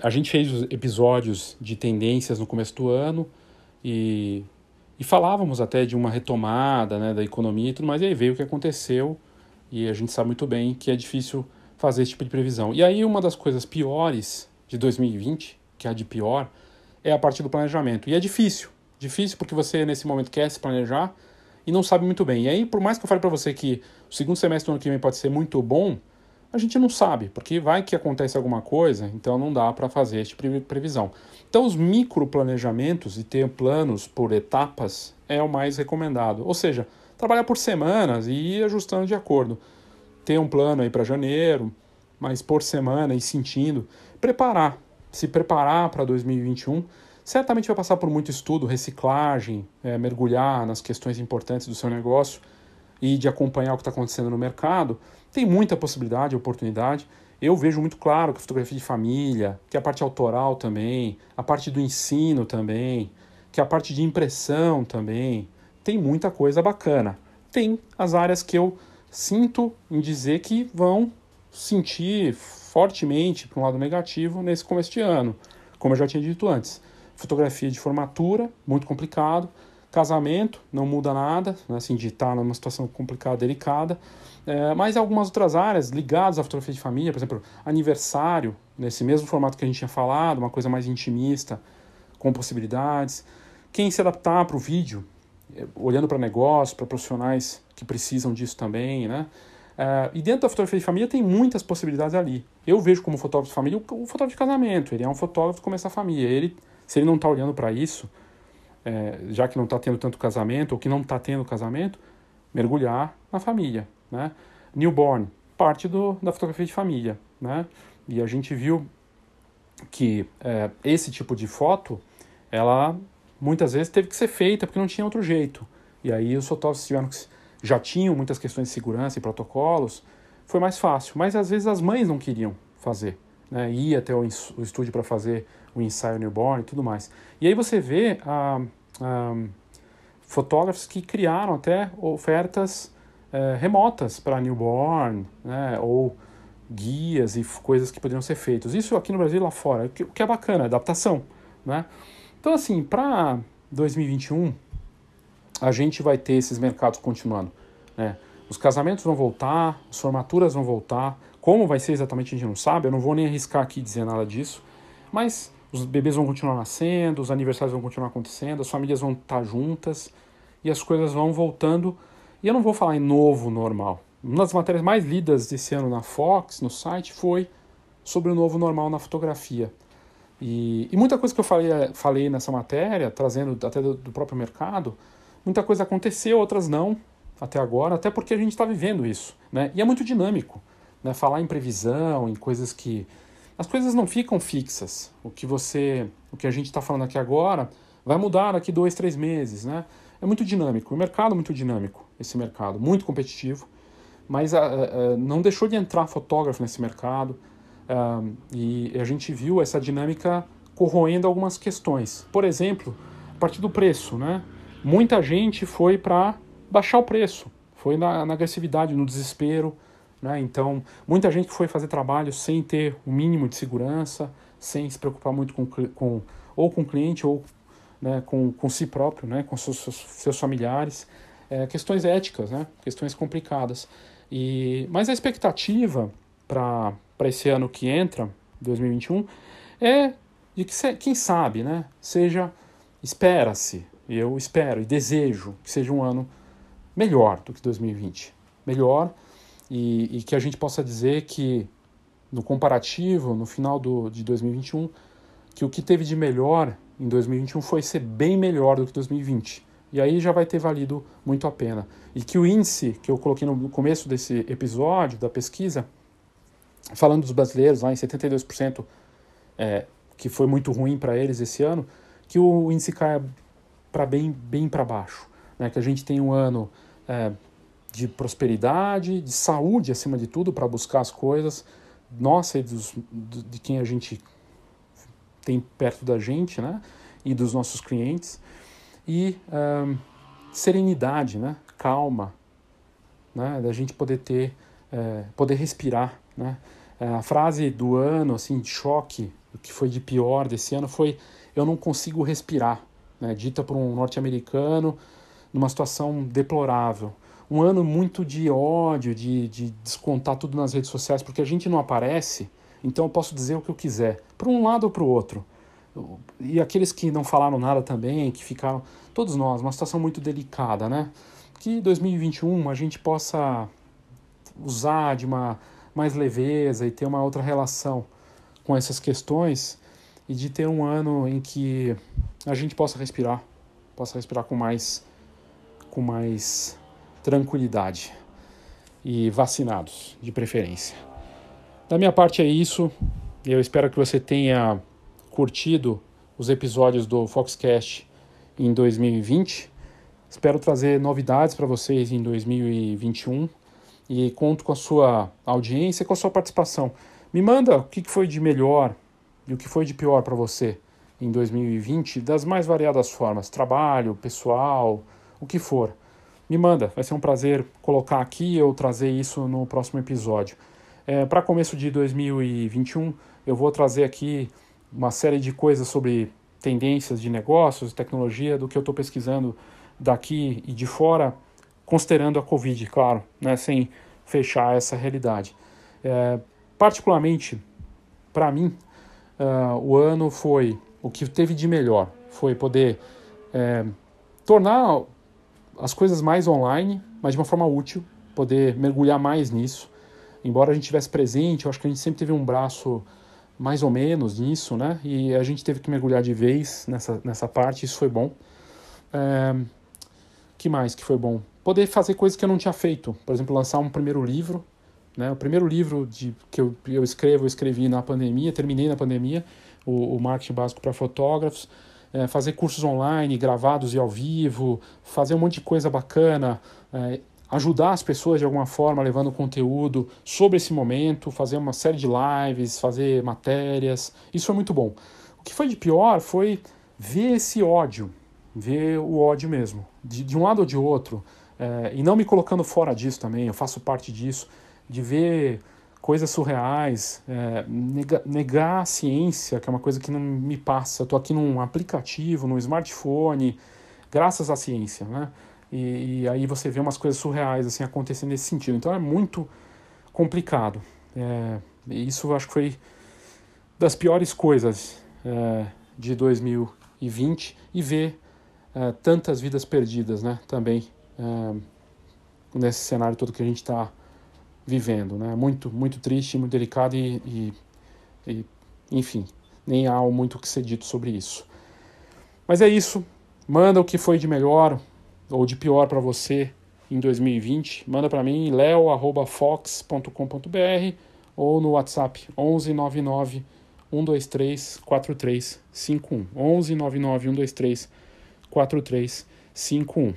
a gente fez episódios de tendências no começo do ano e, e falávamos até de uma retomada né, da economia e tudo mais, e aí veio o que aconteceu e a gente sabe muito bem que é difícil fazer esse tipo de previsão. E aí uma das coisas piores de 2020, que é a de pior, é a parte do planejamento. E é difícil, difícil porque você nesse momento quer se planejar e não sabe muito bem. E aí, por mais que eu fale para você que o segundo semestre do ano que vem pode ser muito bom, a gente não sabe, porque vai que acontece alguma coisa, então não dá para fazer esse tipo previsão. Então, os microplanejamentos e ter planos por etapas é o mais recomendado. Ou seja, trabalhar por semanas e ir ajustando de acordo. Ter um plano aí para janeiro, mas por semana e sentindo. Preparar, se preparar para 2021 certamente vai passar por muito estudo, reciclagem, é, mergulhar nas questões importantes do seu negócio e de acompanhar o que está acontecendo no mercado. Tem muita possibilidade, oportunidade. Eu vejo muito claro que a fotografia de família, que a parte autoral também, a parte do ensino também, que a parte de impressão também, tem muita coisa bacana. Tem as áreas que eu sinto em dizer que vão sentir fortemente para um lado negativo nesse começo de ano, como eu já tinha dito antes fotografia de formatura, muito complicado. Casamento, não muda nada, né, assim, de estar numa situação complicada, delicada. É, mas algumas outras áreas ligadas à fotografia de família, por exemplo, aniversário, nesse mesmo formato que a gente tinha falado, uma coisa mais intimista, com possibilidades. Quem se adaptar para o vídeo, é, olhando para negócios, para profissionais que precisam disso também, né? É, e dentro da fotografia de família tem muitas possibilidades ali. Eu vejo como fotógrafo de família o, o fotógrafo de casamento. Ele é um fotógrafo que começa a família. Ele se ele não está olhando para isso, é, já que não está tendo tanto casamento, ou que não está tendo casamento, mergulhar na família. Né? Newborn, parte do, da fotografia de família. Né? E a gente viu que é, esse tipo de foto, ela muitas vezes teve que ser feita porque não tinha outro jeito. E aí os fotógrafos tiveram que, já tinham muitas questões de segurança e protocolos, foi mais fácil. Mas às vezes as mães não queriam fazer, né? ir até o estúdio para fazer o ensaio newborn e tudo mais. E aí você vê ah, ah, fotógrafos que criaram até ofertas eh, remotas para newborn, né, ou guias e coisas que poderiam ser feitas. Isso aqui no Brasil e lá fora, o que é bacana, adaptação. Né? Então, assim, para 2021, a gente vai ter esses mercados continuando. Né? Os casamentos vão voltar, as formaturas vão voltar. Como vai ser exatamente a gente não sabe, eu não vou nem arriscar aqui dizer nada disso. Mas os bebês vão continuar nascendo, os aniversários vão continuar acontecendo, as famílias vão estar juntas e as coisas vão voltando. E eu não vou falar em novo normal. Uma das matérias mais lidas desse ano na Fox, no site, foi sobre o novo normal na fotografia. E, e muita coisa que eu falei, falei nessa matéria, trazendo até do, do próprio mercado, muita coisa aconteceu, outras não, até agora, até porque a gente está vivendo isso. Né? E é muito dinâmico. Né? Falar em previsão, em coisas que as coisas não ficam fixas. O que você, o que a gente está falando aqui agora, vai mudar daqui dois, três meses, né? É muito dinâmico. O mercado é muito dinâmico, esse mercado, muito competitivo, mas uh, uh, não deixou de entrar fotógrafo nesse mercado e a gente viu essa dinâmica corroendo algumas questões. Por exemplo, a partir do preço, né? Muita gente foi para baixar o preço, foi na, na agressividade, no desespero. Né? Então, muita gente foi fazer trabalho sem ter o mínimo de segurança, sem se preocupar muito com, com ou com o cliente ou né, com, com si próprio, né, com seus, seus familiares, é, questões éticas, né, questões complicadas. E, mas a expectativa para esse ano que entra, 2021, é de que, quem sabe, né, seja, espera-se, eu espero e desejo que seja um ano melhor do que 2020. Melhor e, e que a gente possa dizer que, no comparativo, no final do, de 2021, que o que teve de melhor em 2021 foi ser bem melhor do que 2020. E aí já vai ter valido muito a pena. E que o índice que eu coloquei no começo desse episódio da pesquisa, falando dos brasileiros, lá em 72%, é, que foi muito ruim para eles esse ano, que o índice caia para bem, bem para baixo. Né? Que a gente tenha um ano é, de prosperidade, de saúde acima de tudo, para buscar as coisas, nossa e dos, de quem a gente tem perto da gente, né? E dos nossos clientes. E um, serenidade, né? Calma, né? Da gente poder ter, é, poder respirar, né? É, a frase do ano, assim, de choque, o que foi de pior desse ano foi eu não consigo respirar, né? Dita por um norte-americano numa situação deplorável um ano muito de ódio, de, de descontar tudo nas redes sociais, porque a gente não aparece, então eu posso dizer o que eu quiser, para um lado ou para o outro. E aqueles que não falaram nada também, que ficaram. Todos nós, uma situação muito delicada, né? Que 2021 a gente possa usar de uma mais leveza e ter uma outra relação com essas questões e de ter um ano em que a gente possa respirar, possa respirar com mais com mais tranquilidade e vacinados, de preferência. Da minha parte é isso. Eu espero que você tenha curtido os episódios do Foxcast em 2020. Espero trazer novidades para vocês em 2021 e conto com a sua audiência com a sua participação. Me manda o que foi de melhor e o que foi de pior para você em 2020, das mais variadas formas, trabalho, pessoal, o que for me manda. Vai ser um prazer colocar aqui ou trazer isso no próximo episódio. É, Para começo de 2021, eu vou trazer aqui uma série de coisas sobre tendências de negócios, tecnologia, do que eu estou pesquisando daqui e de fora, considerando a Covid, claro, né, sem fechar essa realidade. É, particularmente, para mim, uh, o ano foi o que teve de melhor, foi poder é, tornar as coisas mais online, mas de uma forma útil, poder mergulhar mais nisso. Embora a gente tivesse presente, eu acho que a gente sempre teve um braço mais ou menos nisso, né? E a gente teve que mergulhar de vez nessa, nessa parte, isso foi bom. É, que mais que foi bom? Poder fazer coisas que eu não tinha feito. Por exemplo, lançar um primeiro livro. Né? O primeiro livro de, que eu, eu escrevo, eu escrevi na pandemia, terminei na pandemia, o, o Marketing Básico para Fotógrafos é, fazer cursos online, gravados e ao vivo, fazer um monte de coisa bacana, é, ajudar as pessoas de alguma forma levando conteúdo sobre esse momento, fazer uma série de lives, fazer matérias. Isso foi muito bom. O que foi de pior foi ver esse ódio, ver o ódio mesmo, de, de um lado ou de outro, é, e não me colocando fora disso também, eu faço parte disso, de ver coisas surreais, é, nega, negar a ciência, que é uma coisa que não me passa. Estou aqui num aplicativo, num smartphone, graças à ciência, né? E, e, aí você vê umas coisas surreais assim acontecendo nesse sentido. Então é muito complicado. É, isso eu acho que foi das piores coisas é, de 2020 e ver é, tantas vidas perdidas, né? Também é, nesse cenário todo que a gente está vivendo, né? Muito, muito triste, muito delicado e, e, e, enfim, nem há muito o que ser dito sobre isso. Mas é isso. Manda o que foi de melhor ou de pior para você em 2020. Manda para mim leo@fox.com.br ou no WhatsApp 11 99 123 4351. 11 99 123 4351.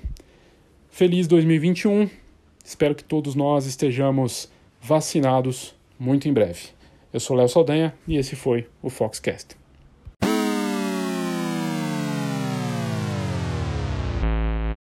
Feliz 2021. Espero que todos nós estejamos vacinados muito em breve. Eu sou Léo Saldanha e esse foi o Foxcast.